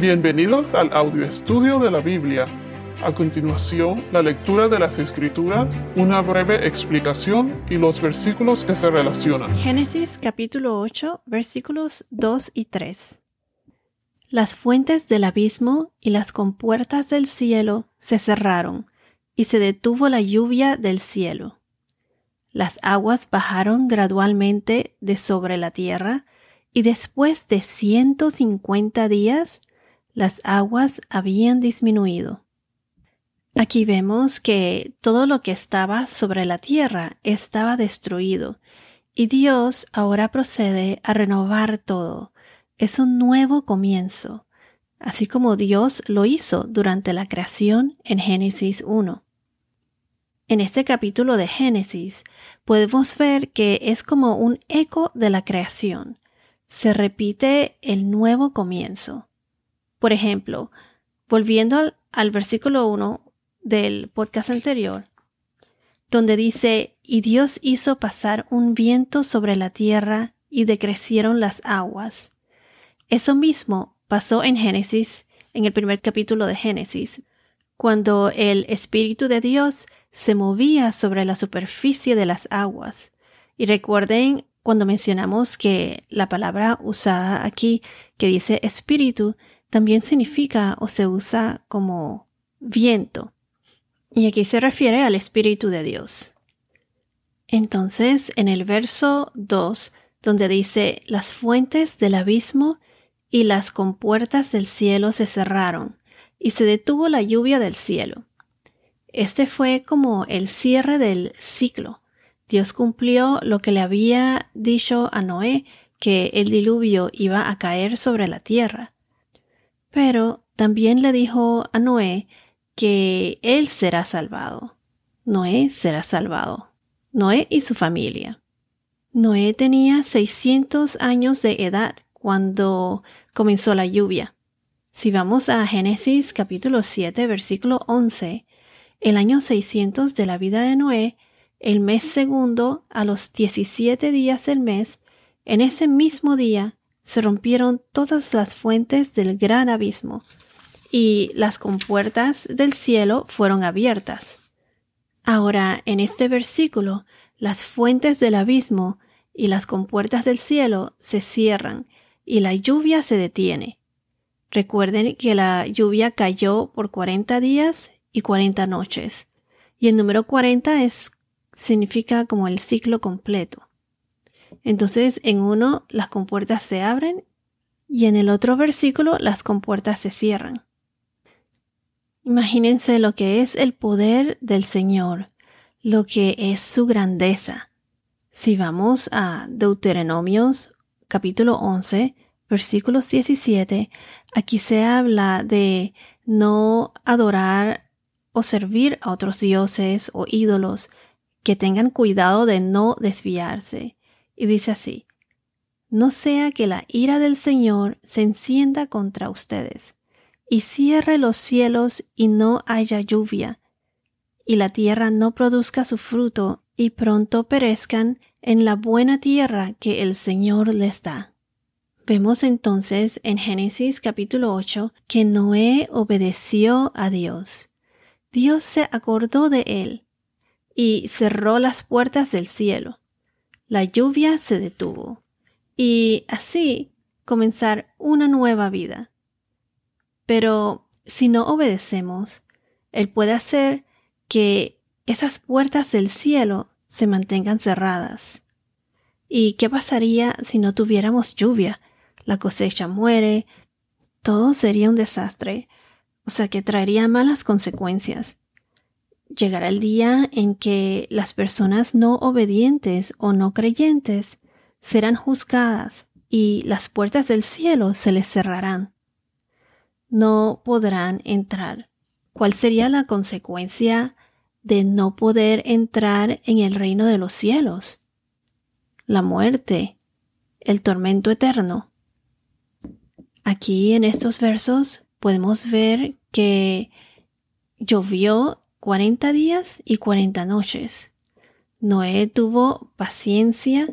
Bienvenidos al audio estudio de la Biblia. A continuación, la lectura de las Escrituras, una breve explicación y los versículos que se relacionan. Génesis capítulo 8, versículos 2 y 3. Las fuentes del abismo y las compuertas del cielo se cerraron, y se detuvo la lluvia del cielo. Las aguas bajaron gradualmente de sobre la tierra, y después de ciento cincuenta días las aguas habían disminuido. Aquí vemos que todo lo que estaba sobre la tierra estaba destruido, y Dios ahora procede a renovar todo. Es un nuevo comienzo, así como Dios lo hizo durante la creación en Génesis 1. En este capítulo de Génesis podemos ver que es como un eco de la creación. Se repite el nuevo comienzo. Por ejemplo, volviendo al, versículo 1 del podcast anterior, donde dice, y Dios hizo pasar un viento sobre la tierra y decrecieron las aguas. Eso mismo pasó en Génesis, en el primer capítulo de Génesis, cuando el Espíritu de Dios se movía sobre la superficie de las aguas. Y recuerden cuando mencionamos que la palabra usada aquí, que dice espíritu, también significa o se usa como viento. Y aquí se refiere al Espíritu de Dios. Entonces, en el verso 2, donde dice, las fuentes del abismo y las compuertas del cielo se cerraron, y se detuvo la lluvia del cielo. Este fue como el cierre del ciclo. Dios cumplió lo que le había dicho a Noé, que el diluvio iba a caer sobre la tierra. Pero también le dijo a Noé que él será salvado. Noé será salvado. Noé y su familia. Noé tenía 600 años de edad cuando comenzó la lluvia. Si vamos a Génesis capítulo 7 versículo 11, el año 600 de la vida de Noé, el mes segundo, a los 17 días del mes, en ese mismo día se rompieron todas las fuentes del gran abismo, y las compuertas del cielo fueron abiertas. Ahora, en este versículo, las fuentes del abismo y las compuertas del cielo se cierran y la lluvia se detiene. Recuerden que la lluvia cayó por 40 días y 40 noches, y el número 40 es, significa como el ciclo completo. Entonces, en uno las compuertas se abren y en el otro versículo las compuertas se cierran. Imagínense lo que es el poder del Señor, lo que es su grandeza. Si vamos a Deuteronomios capítulo 11, versículo 17, aquí se habla de no adorar o servir a otros dioses o ídolos, que tengan cuidado de no desviarse y dice así, no sea que la ira del Señor se encienda contra ustedes, y cierre los cielos y no haya lluvia, y la tierra no produzca su fruto, y pronto perezcan en la buena tierra que el Señor les da. Vemos entonces en Génesis capítulo 8 que Noé obedeció a Dios. Dios se acordó de él y cerró las puertas del cielo la lluvia se detuvo y así comenzar una nueva vida. Pero si no obedecemos, Él puede hacer que esas puertas del cielo se mantengan cerradas. ¿Y qué pasaría si no tuviéramos lluvia? La cosecha muere, todo sería un desastre, o sea que traería malas consecuencias llegará el día en que las personas no obedientes o no creyentes serán juzgadas y las puertas del cielo se les cerrarán. No podrán entrar. ¿Cuál sería la consecuencia de no poder entrar en el reino de los cielos? La muerte, el tormento eterno. Aquí en estos versos podemos ver que llovió cuarenta días y cuarenta noches. Noé tuvo paciencia,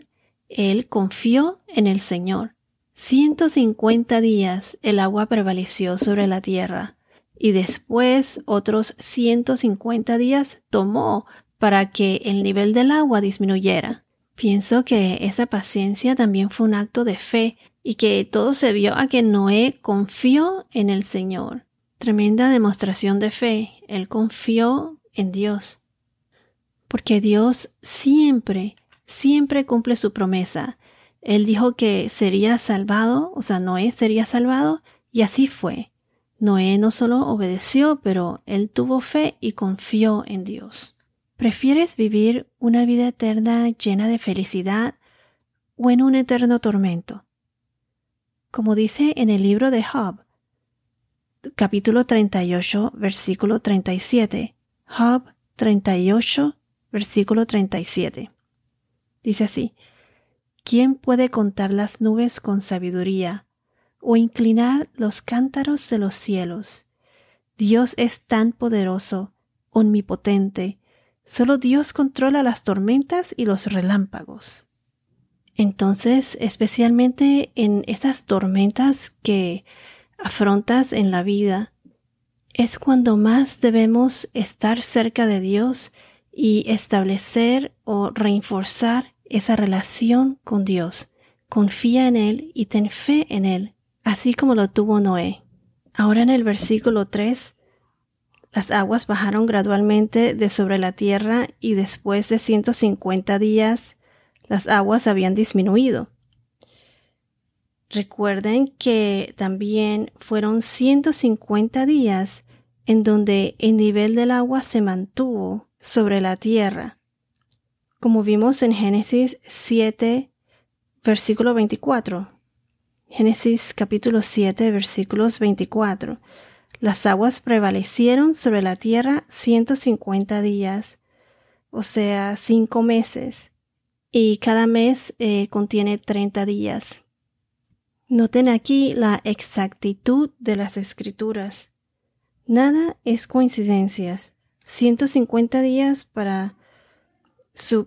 él confió en el Señor, Ciento cincuenta días el agua prevaleció sobre la tierra, y después otros ciento cincuenta días tomó para que el nivel del agua disminuyera. Pienso que esa paciencia también fue un acto de fe y que todo se vio a que Noé confió en el Señor. Tremenda demostración de fe. Él confió en Dios. Porque Dios siempre, siempre cumple su promesa. Él dijo que sería salvado, o sea, Noé sería salvado, y así fue. Noé no solo obedeció, pero él tuvo fe y confió en Dios. ¿Prefieres vivir una vida eterna llena de felicidad o en un eterno tormento? Como dice en el libro de Job, capítulo 38, versículo 37. Job 38, versículo 37. Dice así, ¿quién puede contar las nubes con sabiduría o inclinar los cántaros de los cielos? Dios es tan poderoso, omnipotente, solo Dios controla las tormentas y los relámpagos. Entonces, especialmente en esas tormentas que afrontas en la vida, es cuando más debemos estar cerca de Dios y establecer o reforzar esa relación con Dios. Confía en Él y ten fe en Él, así como lo tuvo Noé. Ahora en el versículo 3, las aguas bajaron gradualmente de sobre la tierra y después de 150 días las aguas habían disminuido. Recuerden que también fueron 150 días en donde el nivel del agua se mantuvo sobre la tierra. Como vimos en Génesis 7, versículo 24. Génesis capítulo 7, versículos 24. Las aguas prevalecieron sobre la tierra 150 días, o sea, cinco meses, y cada mes eh, contiene 30 días. Noten aquí la exactitud de las escrituras. Nada es coincidencias. 150 días para,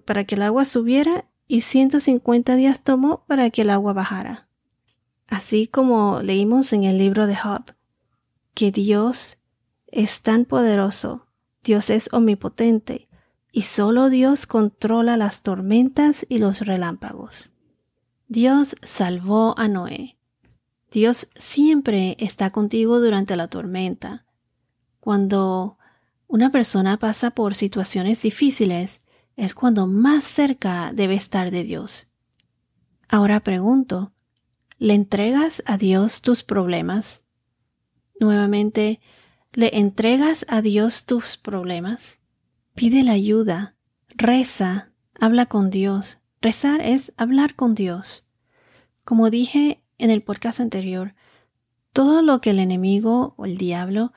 para que el agua subiera y 150 días tomó para que el agua bajara. Así como leímos en el libro de Job, que Dios es tan poderoso, Dios es omnipotente, y solo Dios controla las tormentas y los relámpagos. Dios salvó a Noé. Dios siempre está contigo durante la tormenta. Cuando una persona pasa por situaciones difíciles, es cuando más cerca debe estar de Dios. Ahora pregunto, ¿le entregas a Dios tus problemas? Nuevamente, ¿le entregas a Dios tus problemas? Pide la ayuda, reza, habla con Dios, Rezar es hablar con Dios. Como dije en el podcast anterior, todo lo que el enemigo o el diablo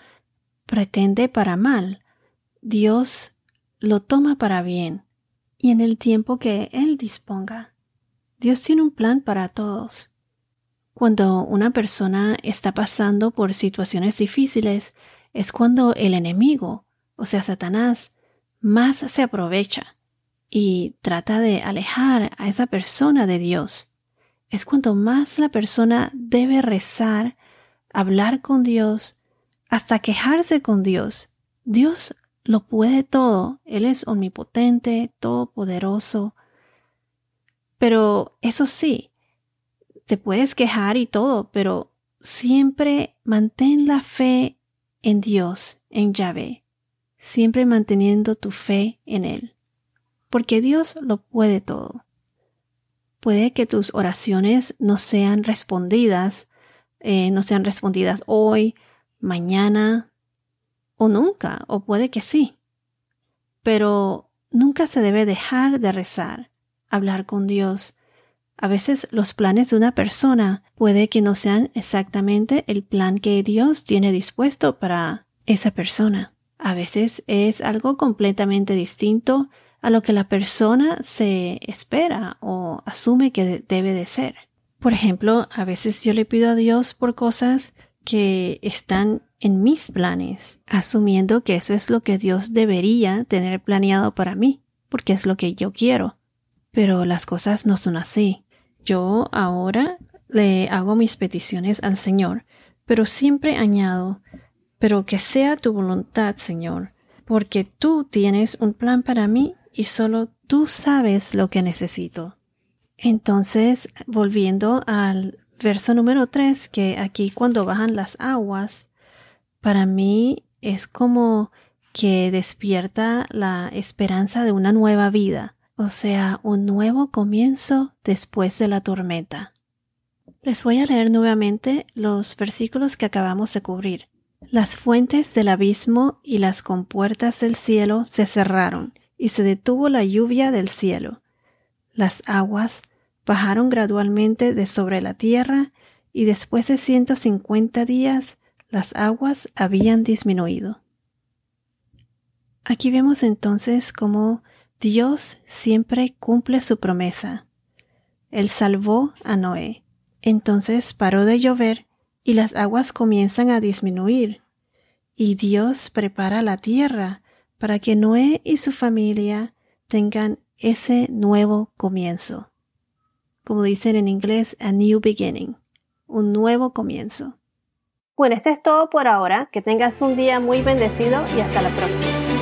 pretende para mal, Dios lo toma para bien y en el tiempo que Él disponga. Dios tiene un plan para todos. Cuando una persona está pasando por situaciones difíciles, es cuando el enemigo, o sea, Satanás, más se aprovecha y trata de alejar a esa persona de Dios. Es cuanto más la persona debe rezar, hablar con Dios, hasta quejarse con Dios. Dios lo puede todo. Él es omnipotente, todopoderoso. Pero eso sí, te puedes quejar y todo, pero siempre mantén la fe en Dios, en Yahvé, siempre manteniendo tu fe en Él porque Dios lo puede todo. Puede que tus oraciones no sean respondidas, eh, no sean respondidas hoy, mañana o nunca, o puede que sí. Pero nunca se debe dejar de rezar, hablar con Dios. A veces los planes de una persona puede que no sean exactamente el plan que Dios tiene dispuesto para esa persona. A veces es algo completamente distinto a lo que la persona se espera o asume que debe de ser. Por ejemplo, a veces yo le pido a Dios por cosas que están en mis planes, asumiendo que eso es lo que Dios debería tener planeado para mí, porque es lo que yo quiero. Pero las cosas no son así. Yo ahora le hago mis peticiones al Señor, pero siempre añado, pero que sea tu voluntad, Señor, porque tú tienes un plan para mí y solo tú sabes lo que necesito. Entonces, volviendo al verso número 3, que aquí cuando bajan las aguas, para mí es como que despierta la esperanza de una nueva vida, o sea, un nuevo comienzo después de la tormenta. Les voy a leer nuevamente los versículos que acabamos de cubrir. Las fuentes del abismo y las compuertas del cielo se cerraron, y se detuvo la lluvia del cielo. Las aguas bajaron gradualmente de sobre la tierra, y después de ciento cincuenta días las aguas habían disminuido. Aquí vemos entonces cómo Dios siempre cumple su promesa. Él salvó a Noé. Entonces paró de llover y las aguas comienzan a disminuir. Y Dios prepara la tierra para que Noé y su familia tengan ese nuevo comienzo. Como dicen en inglés, a new beginning, un nuevo comienzo. Bueno, esto es todo por ahora. Que tengas un día muy bendecido y hasta la próxima.